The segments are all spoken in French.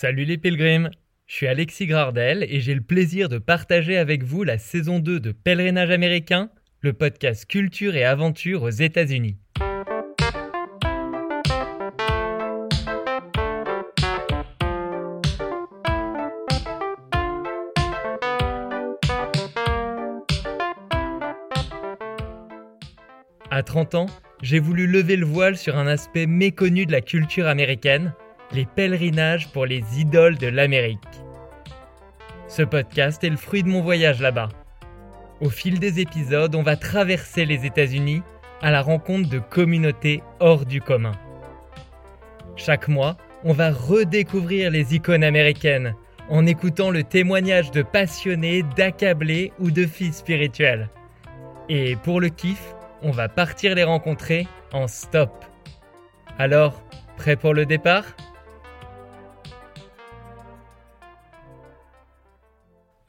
Salut les pèlerins, je suis Alexis Gardel et j'ai le plaisir de partager avec vous la saison 2 de Pèlerinage américain, le podcast culture et aventure aux États-Unis. À 30 ans, j'ai voulu lever le voile sur un aspect méconnu de la culture américaine, les pèlerinages pour les idoles de l'Amérique. Ce podcast est le fruit de mon voyage là-bas. Au fil des épisodes, on va traverser les États-Unis à la rencontre de communautés hors du commun. Chaque mois, on va redécouvrir les icônes américaines en écoutant le témoignage de passionnés, d'accablés ou de filles spirituelles. Et pour le kiff, on va partir les rencontrer en stop. Alors, prêt pour le départ?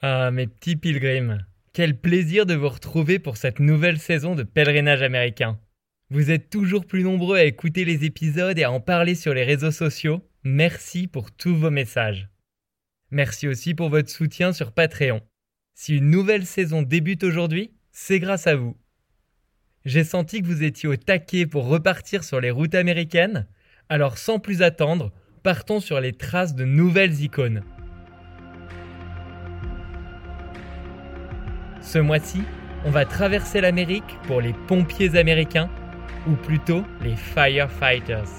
Ah, mes petits pilgrims, quel plaisir de vous retrouver pour cette nouvelle saison de pèlerinage américain. Vous êtes toujours plus nombreux à écouter les épisodes et à en parler sur les réseaux sociaux. Merci pour tous vos messages. Merci aussi pour votre soutien sur Patreon. Si une nouvelle saison débute aujourd'hui, c'est grâce à vous. J'ai senti que vous étiez au taquet pour repartir sur les routes américaines, alors sans plus attendre, partons sur les traces de nouvelles icônes. Ce mois-ci, on va traverser l'Amérique pour les pompiers américains, ou plutôt les firefighters.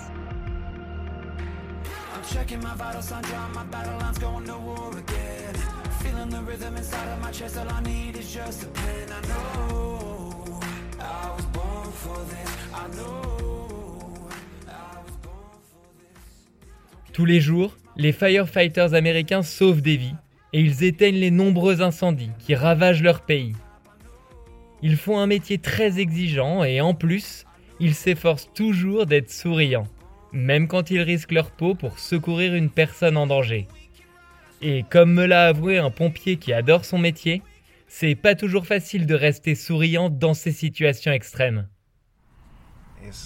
Tous les jours, les firefighters américains sauvent des vies et ils éteignent les nombreux incendies qui ravagent leur pays. Ils font un métier très exigeant et en plus, ils s'efforcent toujours d'être souriants, même quand ils risquent leur peau pour secourir une personne en danger. Et comme me l'a avoué un pompier qui adore son métier, c'est pas toujours facile de rester souriant dans ces situations extrêmes.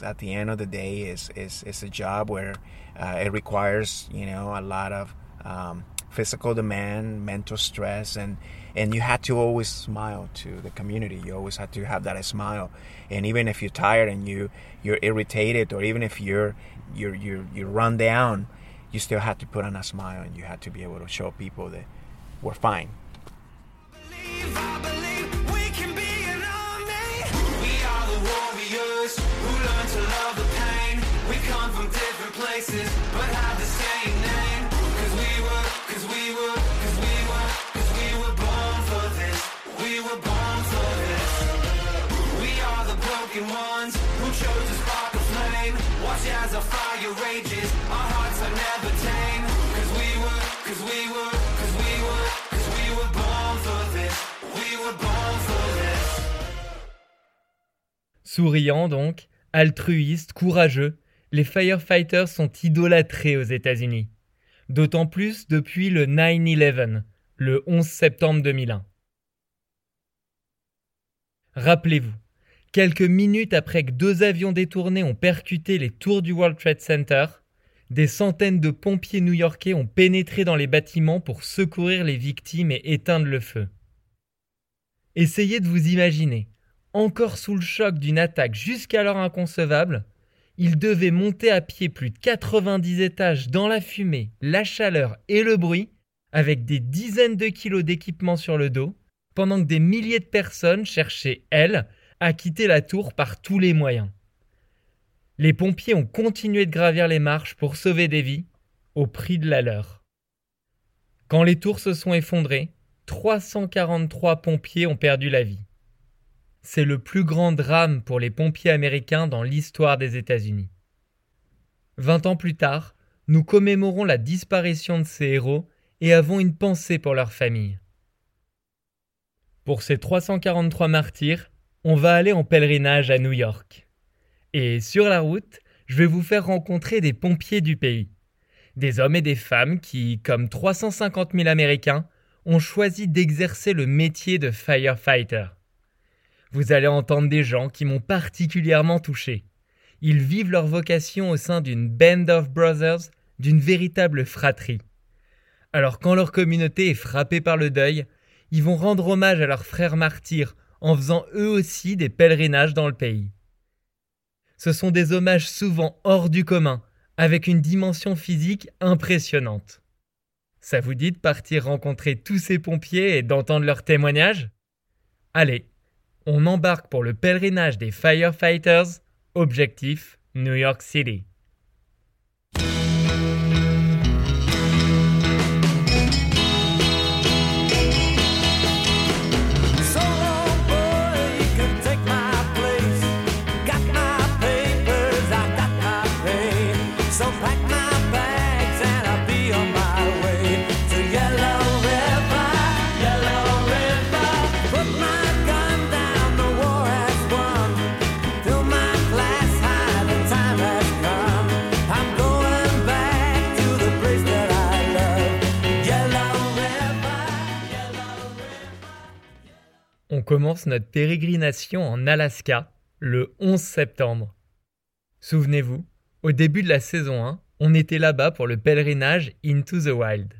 at the end of the day, it's, a job where uh, it requires, you know, a lot of um, physical demand, mental stress, and and you had to always smile to the community. You always had to have that smile, and even if you're tired and you you're irritated, or even if you're you're you're you run down, you still had to put on a smile, and you had to be able to show people that we're fine. Souriants donc, altruistes, courageux, les firefighters sont idolâtrés aux États-Unis. D'autant plus depuis le 9-11, le 11 septembre 2001. Rappelez-vous, quelques minutes après que deux avions détournés ont percuté les tours du World Trade Center, des centaines de pompiers new-yorkais ont pénétré dans les bâtiments pour secourir les victimes et éteindre le feu. Essayez de vous imaginer, encore sous le choc d'une attaque jusqu'alors inconcevable, ils devaient monter à pied plus de 90 étages dans la fumée, la chaleur et le bruit, avec des dizaines de kilos d'équipement sur le dos, pendant que des milliers de personnes cherchaient, elles, à quitter la tour par tous les moyens. Les pompiers ont continué de gravir les marches pour sauver des vies, au prix de la leur. Quand les tours se sont effondrées, 343 pompiers ont perdu la vie. C'est le plus grand drame pour les pompiers américains dans l'histoire des États-Unis. Vingt ans plus tard, nous commémorons la disparition de ces héros et avons une pensée pour leurs familles. Pour ces 343 martyrs, on va aller en pèlerinage à New York. Et sur la route, je vais vous faire rencontrer des pompiers du pays. Des hommes et des femmes qui, comme 350 000 Américains, ont choisi d'exercer le métier de firefighter. Vous allez entendre des gens qui m'ont particulièrement touché. Ils vivent leur vocation au sein d'une band of brothers, d'une véritable fratrie. Alors quand leur communauté est frappée par le deuil, ils vont rendre hommage à leurs frères martyrs en faisant eux aussi des pèlerinages dans le pays. Ce sont des hommages souvent hors du commun, avec une dimension physique impressionnante. Ça vous dit de partir rencontrer tous ces pompiers et d'entendre leurs témoignages? Allez, on embarque pour le pèlerinage des firefighters, objectif New York City. Notre pérégrination en Alaska le 11 septembre. Souvenez-vous, au début de la saison 1, on était là-bas pour le pèlerinage Into the Wild.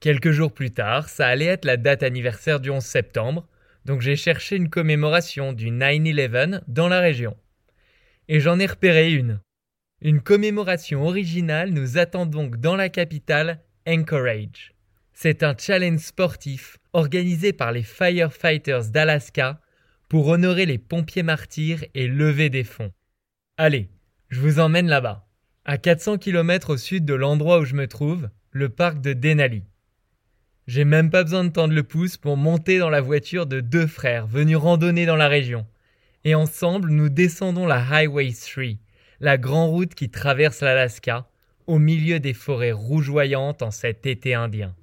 Quelques jours plus tard, ça allait être la date anniversaire du 11 septembre, donc j'ai cherché une commémoration du 9-11 dans la région. Et j'en ai repéré une. Une commémoration originale nous attend donc dans la capitale, Anchorage. C'est un challenge sportif organisé par les Firefighters d'Alaska pour honorer les pompiers martyrs et lever des fonds. Allez, je vous emmène là-bas, à 400 km au sud de l'endroit où je me trouve, le parc de Denali. J'ai même pas besoin de tendre le pouce pour monter dans la voiture de deux frères venus randonner dans la région. Et ensemble, nous descendons la Highway 3, la grande route qui traverse l'Alaska, au milieu des forêts rougeoyantes en cet été indien.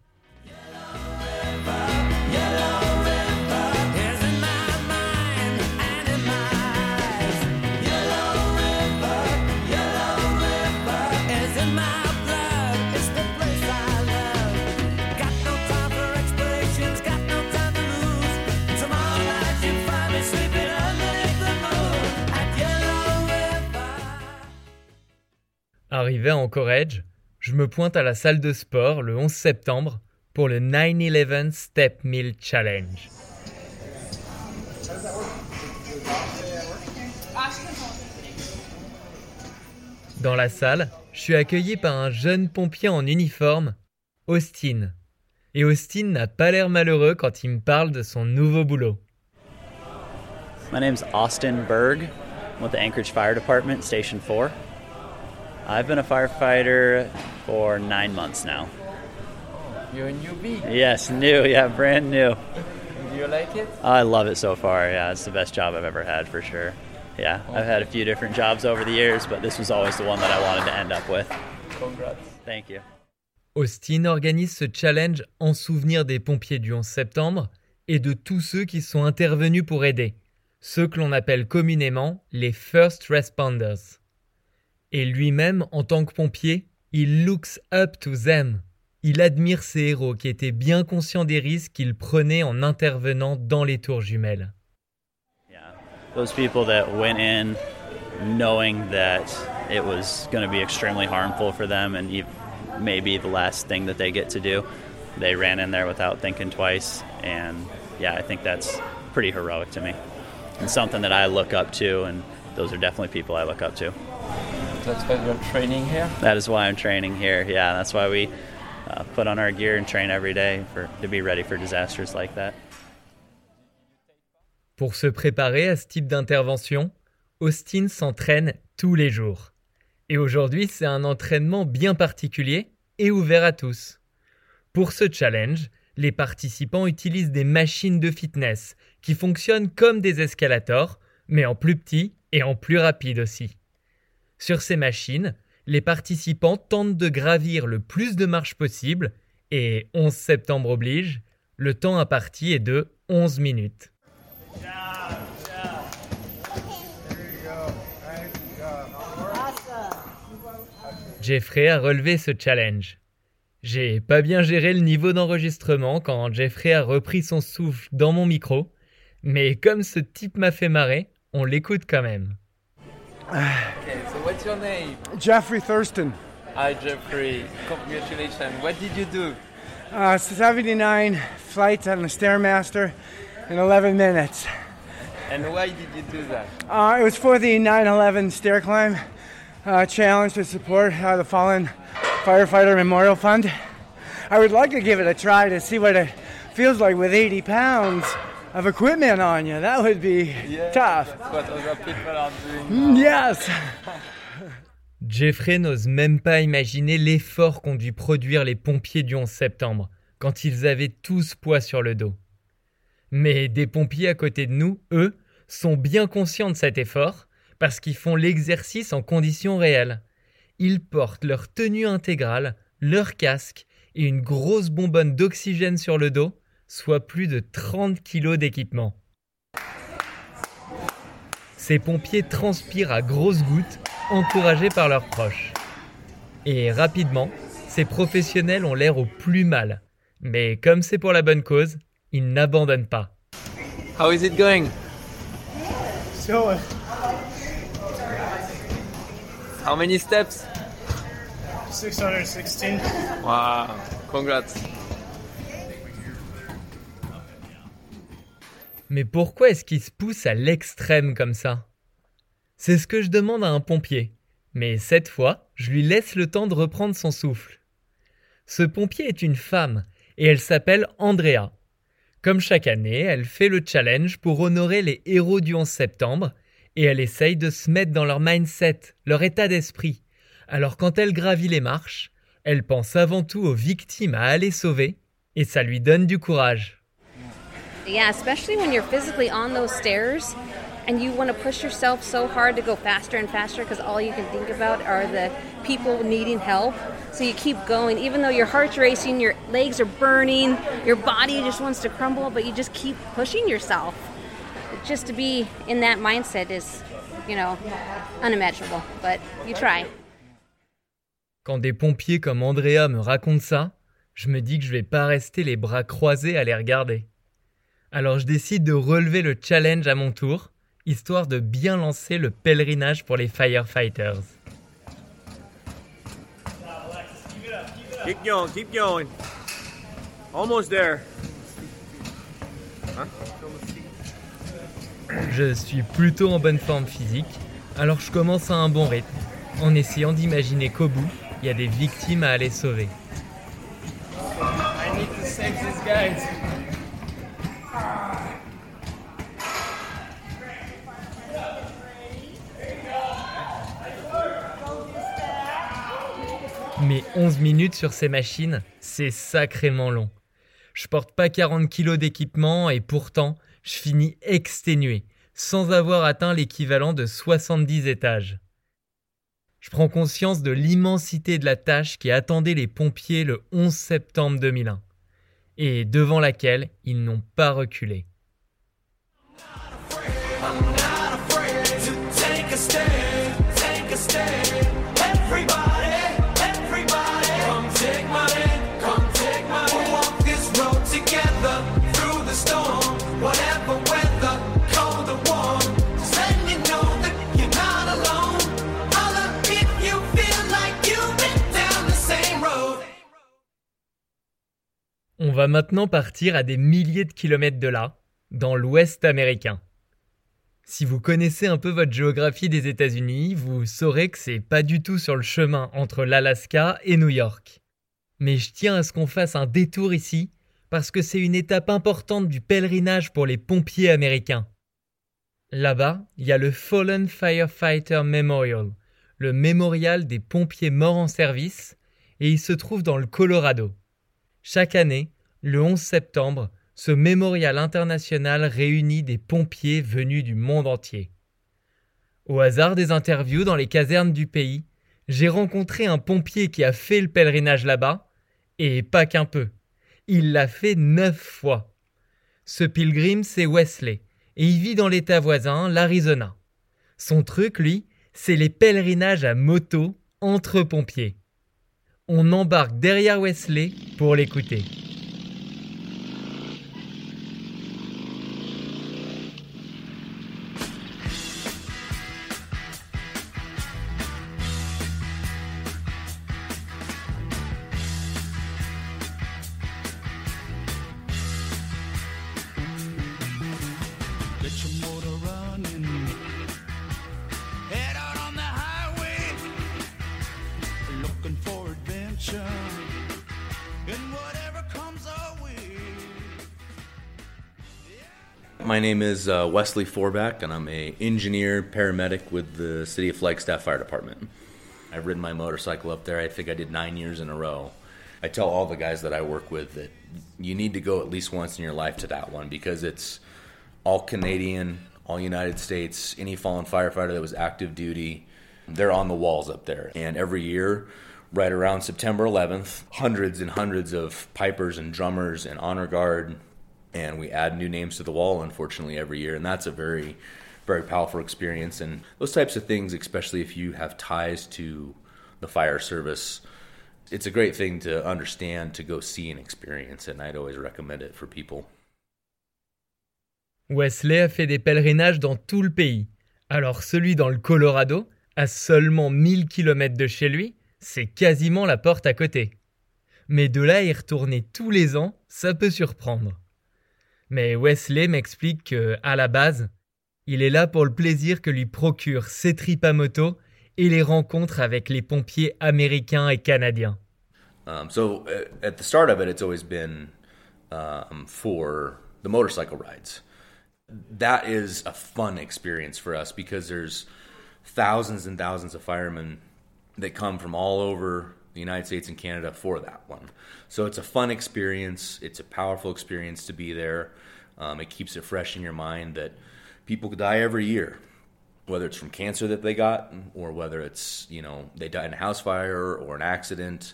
Arrivé à Anchorage, je me pointe à la salle de sport le 11 septembre pour le 9-11 Step Mill Challenge. Dans la salle, je suis accueilli par un jeune pompier en uniforme, Austin. Et Austin n'a pas l'air malheureux quand il me parle de son nouveau boulot. My name's Austin Berg. I'm with the Anchorage Fire Department, Station 4. I've been a firefighter for nine months now. You're a newbie? Yes, new, yeah, brand new. Do you like it? I love it so far, yeah, it's the best job I've ever had for sure. Yeah, I've had a few different jobs over the years, but this was always the one that I wanted to end up with. Congrats. Thank you. Austin organise ce challenge en souvenir des pompiers du 11 septembre et de tous ceux qui sont intervenus pour aider, ceux que l'on appelle communément les First Responders. Et lui-même, en tant que pompier, il looks up to them. Il admire ces héros qui étaient bien conscients des risques qu'ils prenaient en intervenant dans les tours jumelles. Yeah, those people that went in knowing that it was going to be extremely harmful for them and maybe the last thing that they get to do. They ran in there without thinking twice, and yeah, I think that's pretty heroic to me, and something that I look up to, and those are definitely people I look up to. That's why you're training here? That is why I'm training here. Yeah, that's why we uh, put on our gear and train every day for, to be ready for disasters like that. Pour se préparer à ce type d'intervention, Austin s'entraîne tous les jours. Et aujourd'hui, c'est un entraînement bien particulier et ouvert à tous. Pour ce challenge, les participants utilisent des machines de fitness qui fonctionnent comme des escalators, mais en plus petit et en plus rapide aussi. Sur ces machines, les participants tentent de gravir le plus de marches possible et 11 septembre oblige, le temps imparti est de 11 minutes. Jeffrey a relevé ce challenge. J'ai pas bien géré le niveau d'enregistrement quand Jeffrey a repris son souffle dans mon micro, mais comme ce type m'a fait marrer, on l'écoute quand même. Okay, so what's your name? Jeffrey Thurston. Hi, Jeffrey. Congratulations. What did you do? uh, 79 flights on the Stairmaster in 11 minutes. And why did you do that? Uh, it was for the 9/11 stair climb uh, challenge to support uh, the fallen firefighter memorial fund. I would like to give it a try to see what it feels like with 80 pounds of equipment on you. That would be tough. That's what other people are doing. Yes. Jeffrey n'ose même pas imaginer l'effort qu'ont dû produire les pompiers du 11 septembre, quand ils avaient tous poids sur le dos. Mais des pompiers à côté de nous, eux, sont bien conscients de cet effort, parce qu'ils font l'exercice en conditions réelles. Ils portent leur tenue intégrale, leur casque et une grosse bonbonne d'oxygène sur le dos, soit plus de 30 kilos d'équipement. Ces pompiers transpirent à grosses gouttes, encouragés par leurs proches. Et rapidement, ces professionnels ont l'air au plus mal. Mais comme c'est pour la bonne cause, ils n'abandonnent pas. How is it going? So, uh, How many steps? 616. Wow. Congrats. Mais pourquoi est-ce qu'ils se poussent à l'extrême comme ça? C'est ce que je demande à un pompier. Mais cette fois, je lui laisse le temps de reprendre son souffle. Ce pompier est une femme, et elle s'appelle Andrea. Comme chaque année, elle fait le challenge pour honorer les héros du 11 septembre, et elle essaye de se mettre dans leur mindset, leur état d'esprit. Alors quand elle gravit les marches, elle pense avant tout aux victimes à aller sauver, et ça lui donne du courage. Yeah, especially when you're physically on those stairs and you want to push yourself so hard to go faster and faster because all you can think about are the people needing help. So you keep going, even though your heart's racing, your legs are burning, your body just wants to crumble, but you just keep pushing yourself. Just to be in that mindset is, you know, unimaginable, but you try. Quand des pompiers comme Andrea me racontent ça, je me dis que je vais pas rester les bras croisés à les regarder. Alors je décide de relever le challenge à mon tour, histoire de bien lancer le pèlerinage pour les firefighters. Keep going, keep going. Almost there. Je suis plutôt en bonne forme physique, alors je commence à un bon rythme, en essayant d'imaginer qu'au bout, il y a des victimes à aller sauver. I need to save these guys. 11 minutes sur ces machines, c'est sacrément long. Je porte pas 40 kilos d'équipement et pourtant, je finis exténué, sans avoir atteint l'équivalent de 70 étages. Je prends conscience de l'immensité de la tâche qui attendait les pompiers le 11 septembre 2001, et devant laquelle ils n'ont pas reculé. On va maintenant partir à des milliers de kilomètres de là, dans l'Ouest américain. Si vous connaissez un peu votre géographie des États-Unis, vous saurez que c'est pas du tout sur le chemin entre l'Alaska et New York. Mais je tiens à ce qu'on fasse un détour ici, parce que c'est une étape importante du pèlerinage pour les pompiers américains. Là-bas, il y a le Fallen Firefighter Memorial, le mémorial des pompiers morts en service, et il se trouve dans le Colorado. Chaque année, le 11 septembre, ce mémorial international réunit des pompiers venus du monde entier. Au hasard des interviews dans les casernes du pays, j'ai rencontré un pompier qui a fait le pèlerinage là-bas, et pas qu'un peu. Il l'a fait neuf fois. Ce pilgrim, c'est Wesley, et il vit dans l'état voisin, l'Arizona. Son truc, lui, c'est les pèlerinages à moto entre pompiers. On embarque derrière Wesley pour l'écouter. My name is uh, Wesley Forback, and I'm a engineer paramedic with the City of Flagstaff Fire Department. I've ridden my motorcycle up there. I think I did nine years in a row. I tell all the guys that I work with that you need to go at least once in your life to that one because it's all Canadian, all United States. Any fallen firefighter that was active duty, they're on the walls up there. And every year, right around September 11th, hundreds and hundreds of pipers and drummers and honor guard and we add new names to the wall unfortunately every year and that's a very very powerful experience and those types of things especially if you have ties to the fire service it's a great thing to understand to go see and experience and I'd always recommend it for people. Wesley a fait des pèlerinages dans tout le pays. Alors celui dans le Colorado, à seulement 1000 km de chez lui, c'est quasiment la porte à côté. Mais de là y retourner tous les ans, ça peut surprendre. Mais Wesley m'explique que, à la base, il est là pour le plaisir que lui procurent ses tripes à moto et les rencontres avec les pompiers américains et canadiens. Um, so uh, at the start of it, it's always been um, for the motorcycle rides. That is a fun experience for us because there's thousands and thousands of firemen that come from all over the United States and Canada for that one. So it's a fun experience. It's a powerful experience to be there. Um, it keeps it fresh in your mind that people die every year, whether it's from cancer that they got or whether it's you know they die in a house fire or an accident.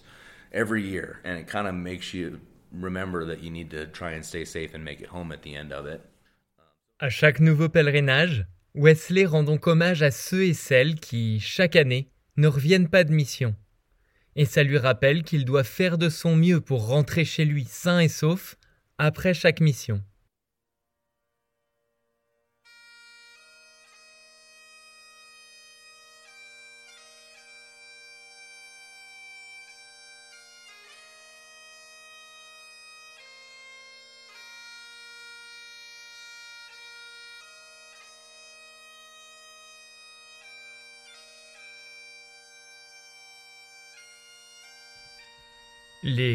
Every year, and it kind of makes you remember that you need to try and stay safe and make it home at the end of it. À chaque nouveau pèlerinage, Wesley rend donc hommage à ceux et celles qui, chaque année, ne reviennent pas de mission et ça lui rappelle qu'il doit faire de son mieux pour rentrer chez lui sain et sauf après chaque mission.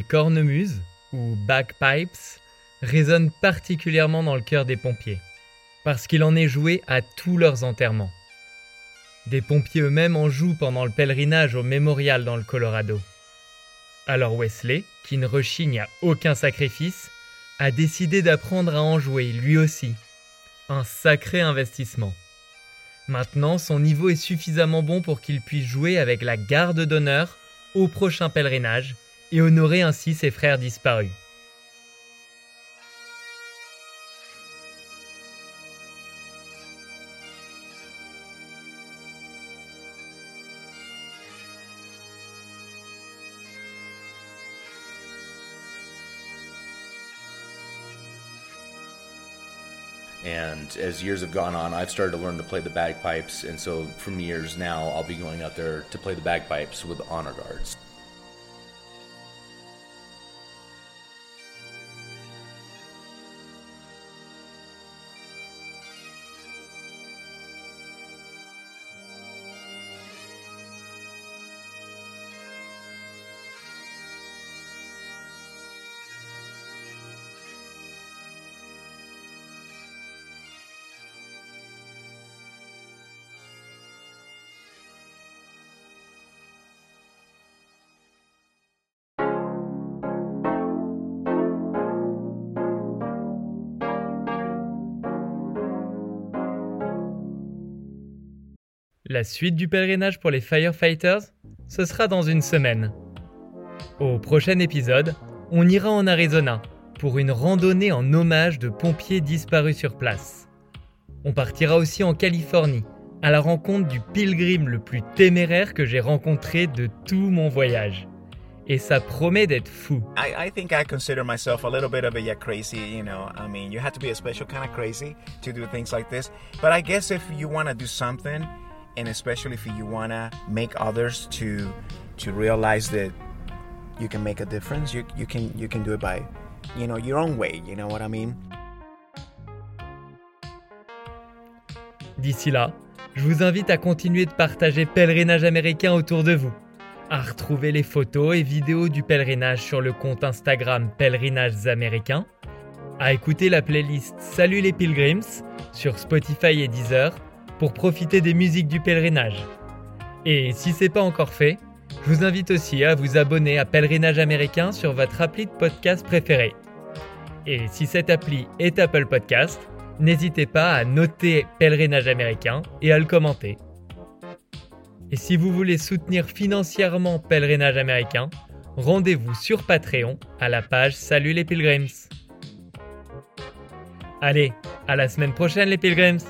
Les cornemuses, ou bagpipes, résonnent particulièrement dans le cœur des pompiers, parce qu'il en est joué à tous leurs enterrements. Des pompiers eux-mêmes en jouent pendant le pèlerinage au mémorial dans le Colorado. Alors Wesley, qui ne rechigne à aucun sacrifice, a décidé d'apprendre à en jouer lui aussi. Un sacré investissement. Maintenant, son niveau est suffisamment bon pour qu'il puisse jouer avec la garde d'honneur au prochain pèlerinage et honorer ainsi ses frères disparus. And as years have gone on, I've started to learn to play the bagpipes. And so from years now, I'll be going out there to play the bagpipes with honor guards. La suite du pèlerinage pour les firefighters, ce sera dans une semaine. Au prochain épisode, on ira en Arizona pour une randonnée en hommage de pompiers disparus sur place. On partira aussi en Californie à la rencontre du pilgrim le plus téméraire que j'ai rencontré de tout mon voyage. Et ça promet d'être fou. I, think I consider myself a little bit of a crazy, you know. I mean, you have to be a special kind of crazy to do things like this. But I guess if you want to do something, and especially if you want to make others to to realize that you can make a difference you, you can you can do it by you know your own way you know what i mean? D'ici là, je vous invite à continuer de partager Pèlerinage américain autour de vous, à retrouver les photos et vidéos du pèlerinage sur le compte Instagram Pèlerinages américains, à écouter la playlist Salut les Pilgrims sur Spotify et Deezer pour profiter des musiques du pèlerinage. Et si c'est pas encore fait, je vous invite aussi à vous abonner à Pèlerinage américain sur votre appli de podcast préféré. Et si cette appli est Apple Podcast, n'hésitez pas à noter Pèlerinage américain et à le commenter. Et si vous voulez soutenir financièrement Pèlerinage américain, rendez-vous sur Patreon à la page Salut les Pilgrims. Allez, à la semaine prochaine les Pilgrims